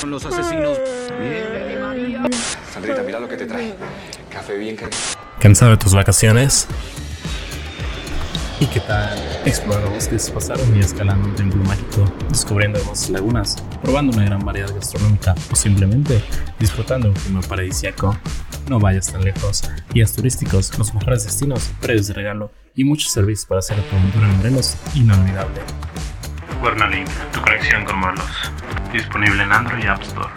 Con los asesinos. Sandrita, mira lo que te trae. Café bien. ¿Cansado de tus vacaciones? ¿Y qué tal? Explorando bosques, pasar un día escalando un templo mágico, descubriendo hermosas lagunas, probando una gran variedad gastronómica o simplemente disfrutando un clima paradisíaco. No vayas tan lejos. Guías turísticos, los mejores destinos, precios de regalo y muchos servicios para hacer tu aventura en Morelos inolvidable. Tu conexión con Morelos. Disponible en Android y App Store.